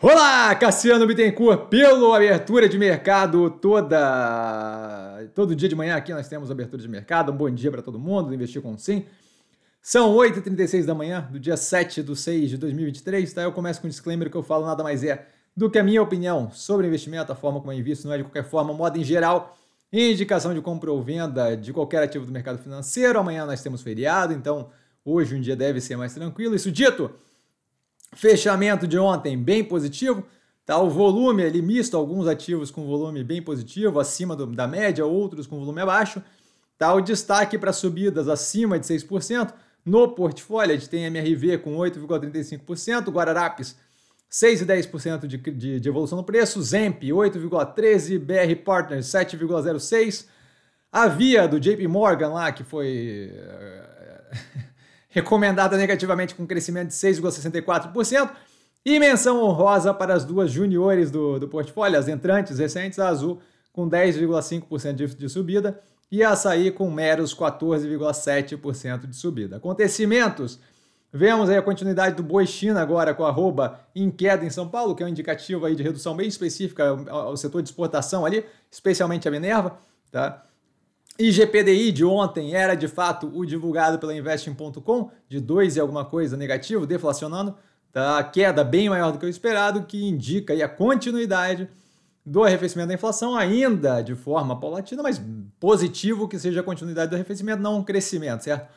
Olá, Cassiano Bittencourt, pelo abertura de mercado toda todo dia de manhã aqui nós temos abertura de mercado. Um bom dia para todo mundo, investir com sim. São 8h36 da manhã do dia 7 de 6 de 2023, tá? Eu começo com um disclaimer que eu falo nada mais é do que a minha opinião sobre investimento, a forma como eu invisto, não é de qualquer forma, moda em geral, indicação de compra ou venda de qualquer ativo do mercado financeiro. Amanhã nós temos feriado, então hoje um dia deve ser mais tranquilo. Isso dito, Fechamento de ontem bem positivo. Tá, o volume ali misto, alguns ativos com volume bem positivo, acima do, da média, outros com volume abaixo. Tá, o destaque para subidas acima de 6%. No portfólio, a gente tem MRV com 8,35%, Guararapes 6,10% de, de, de evolução no preço, Zemp 8,13%, BR Partners 7,06%, a Via do JP Morgan lá, que foi recomendada negativamente com crescimento de 6,64%. E menção honrosa para as duas juniores do, do portfólio, as entrantes recentes, a Azul com 10,5% de, de subida e a Açaí com meros 14,7% de subida. Acontecimentos. Vemos a continuidade do Boi China agora com arroba em queda em São Paulo, que é um indicativo aí de redução bem específica ao, ao setor de exportação ali, especialmente a Minerva, tá? IGPDI de ontem era de fato o divulgado pela Investing.com, de 2 e alguma coisa negativo, deflacionando, tá? queda bem maior do que o esperado, que indica a continuidade do arrefecimento da inflação, ainda de forma paulatina, mas positivo que seja a continuidade do arrefecimento, não um crescimento, certo?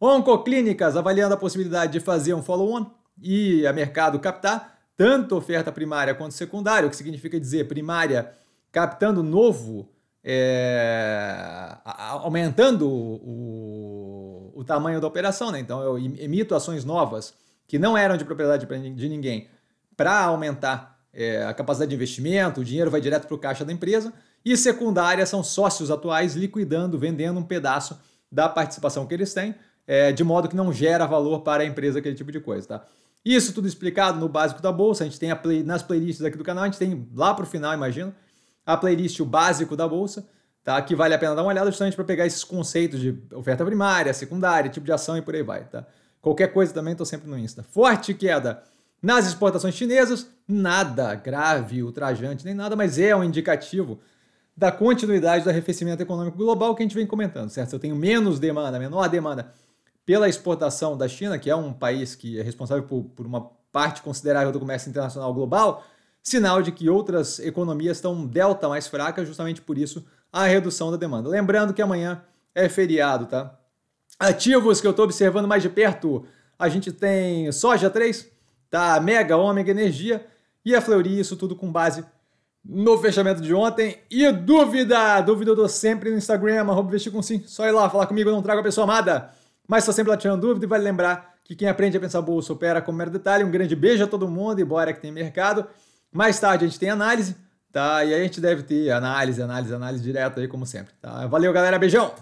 Oncoclínicas avaliando a possibilidade de fazer um follow-on e a mercado captar tanto oferta primária quanto secundária, o que significa dizer primária captando novo é, aumentando o, o, tamanho da operação. Né? Então eu emito ações novas que não eram de propriedade de ninguém para aumentar é, a capacidade de investimento, o dinheiro vai direto para o caixa da empresa. E secundária são sócios atuais liquidando, vendendo um pedaço da participação que eles têm, é, de modo que não gera valor para a empresa aquele tipo de coisa. Tá? Isso tudo explicado no básico da bolsa. A gente tem play, nas playlists aqui do canal, a gente tem lá para o final, imagino, a playlist o básico da bolsa, tá? Que vale a pena dar uma olhada justamente para pegar esses conceitos de oferta primária, secundária, tipo de ação e por aí vai, tá? Qualquer coisa também estou sempre no Insta. Forte queda nas exportações chinesas, nada grave, ultrajante, nem nada, mas é um indicativo da continuidade do arrefecimento econômico global que a gente vem comentando, certo? Se eu tenho menos demanda, menor demanda pela exportação da China, que é um país que é responsável por, por uma parte considerável do comércio internacional global, sinal de que outras economias estão delta mais fraca, justamente por isso a redução da demanda. Lembrando que amanhã é feriado, tá? Ativos que eu estou observando mais de perto, a gente tem Soja 3, tá? Mega, Ômega Energia e a Fleury, isso tudo com base no fechamento de ontem. E dúvida, dúvida eu dou sempre no Instagram, arroba vestir com sim, só ir lá falar comigo, eu não trago a pessoa amada, mas estou sempre lá tirando dúvida e vale lembrar que quem aprende a pensar bolsa opera com mero detalhe. Um grande beijo a todo mundo e bora que tem mercado. Mais tarde a gente tem análise, tá? E aí a gente deve ter análise, análise, análise direto aí, como sempre, tá? Valeu, galera, beijão!